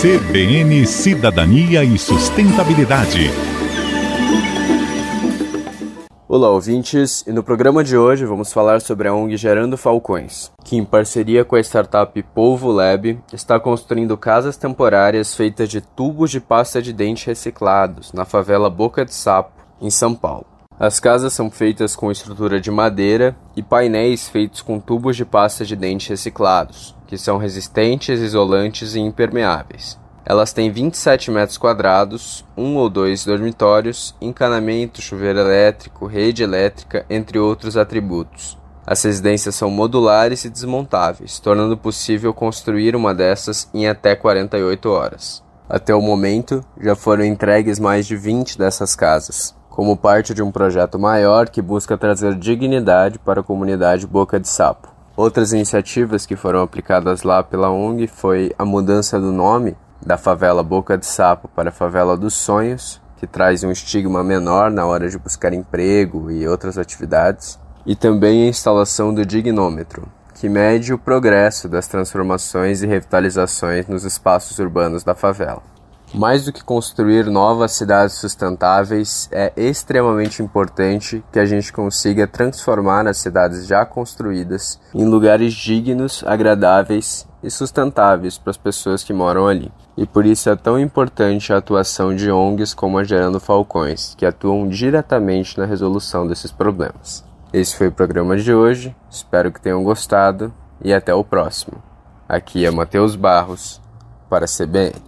CBN Cidadania e Sustentabilidade. Olá, ouvintes, e no programa de hoje vamos falar sobre a ONG Gerando Falcões, que, em parceria com a startup Polvo Lab, está construindo casas temporárias feitas de tubos de pasta de dente reciclados na favela Boca de Sapo, em São Paulo. As casas são feitas com estrutura de madeira e painéis feitos com tubos de pasta de dente reciclados, que são resistentes, isolantes e impermeáveis. Elas têm 27 metros quadrados, um ou dois dormitórios, encanamento, chuveiro elétrico, rede elétrica, entre outros atributos. As residências são modulares e desmontáveis, tornando possível construir uma dessas em até 48 horas. Até o momento, já foram entregues mais de 20 dessas casas como parte de um projeto maior que busca trazer dignidade para a comunidade Boca de Sapo. Outras iniciativas que foram aplicadas lá pela ONG foi a mudança do nome da favela Boca de Sapo para Favela dos Sonhos, que traz um estigma menor na hora de buscar emprego e outras atividades, e também a instalação do dignômetro, que mede o progresso das transformações e revitalizações nos espaços urbanos da favela. Mais do que construir novas cidades sustentáveis, é extremamente importante que a gente consiga transformar as cidades já construídas em lugares dignos, agradáveis e sustentáveis para as pessoas que moram ali. E por isso é tão importante a atuação de ONGs como a Gerando Falcões, que atuam diretamente na resolução desses problemas. Esse foi o programa de hoje, espero que tenham gostado e até o próximo. Aqui é Matheus Barros para CBN.